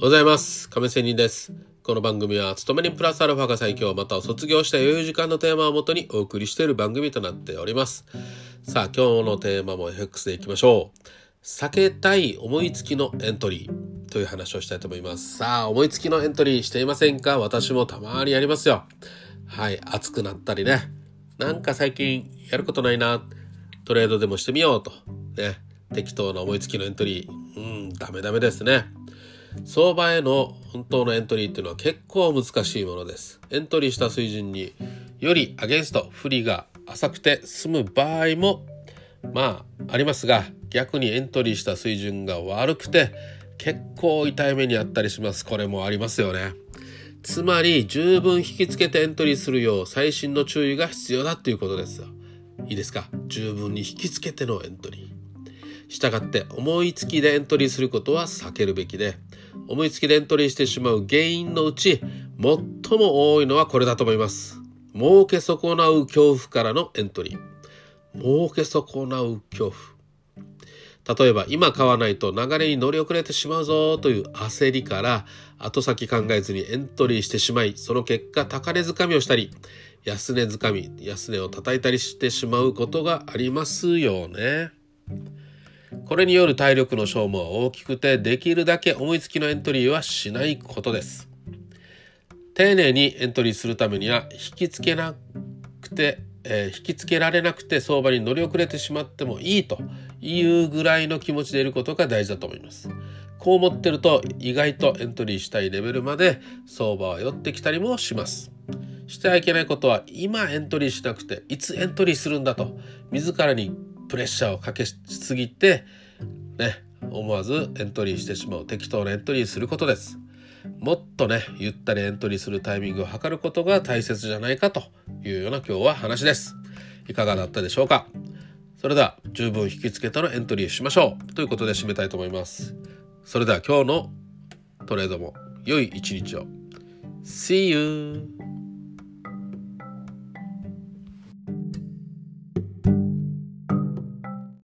おはようございます。亀仙人です。この番組は勤め人プラスアルファが最強または卒業した余裕時間のテーマをもとにお送りしている番組となっております。さあ今日のテーマも FX でいきましょう。避けたい思いつきのエントリーという話をしたいと思います。さあ思いつきのエントリーしていませんか？私もたまにやりますよ。はい熱くなったりね。なんか最近やることないな。トレードでもしてみようと。ね。適当な思いつきのエントリー。うんダメダメですね。相場への本当のエントリーっていうのは結構難しいものです。エントリーした水準によりアゲンスト不利が浅くて済む場合もまあありますが逆にエントリーした水準が悪くて結構痛い目にあったりします。これもありますよね。つまり十分引きつけてエントリーするよう細心の注意が必要だということですいいですか？十分に引きつけてのエントリー。したがって思いつきでエントリーすることは避けるべきで思いつきでエントリーしてしまう原因のうち最も多いのはこれだと思います。儲け損なう恐怖からのエントリー。儲け損なう恐怖。例えば今買わないと流れに乗り遅れてしまうぞという焦りから後先考えずにエントリーしてしまいその結果高値掴みをしたり安値掴み安値を叩いたりしてしまうことがありますよね。これによる体力の消耗は大きくてできるだけ思いつきのエントリーはしないことです。丁寧にエントリーするためには引きつけなくて、えー、引きつけられなくて相場に乗り遅れてしまってもいいというぐらいの気持ちでいることが大事だと思います。こう思ってると意外とエントリーしたいレベルまで相場は寄ってきたりもします。してはいけないことは今エントリーしなくていつエントリーするんだと自らにプレッシャーをかけすぎてね思わずエントリーしてしまう適当なエントリーすることです。もっとねゆったりエントリーするタイミングを測ることが大切じゃないかというような今日は話です。いかがだったでしょうか。それでは十分引きつけたらエントリーしましょう。ということで締めたいと思います。それでは今日のトレードも良い一日を。See you!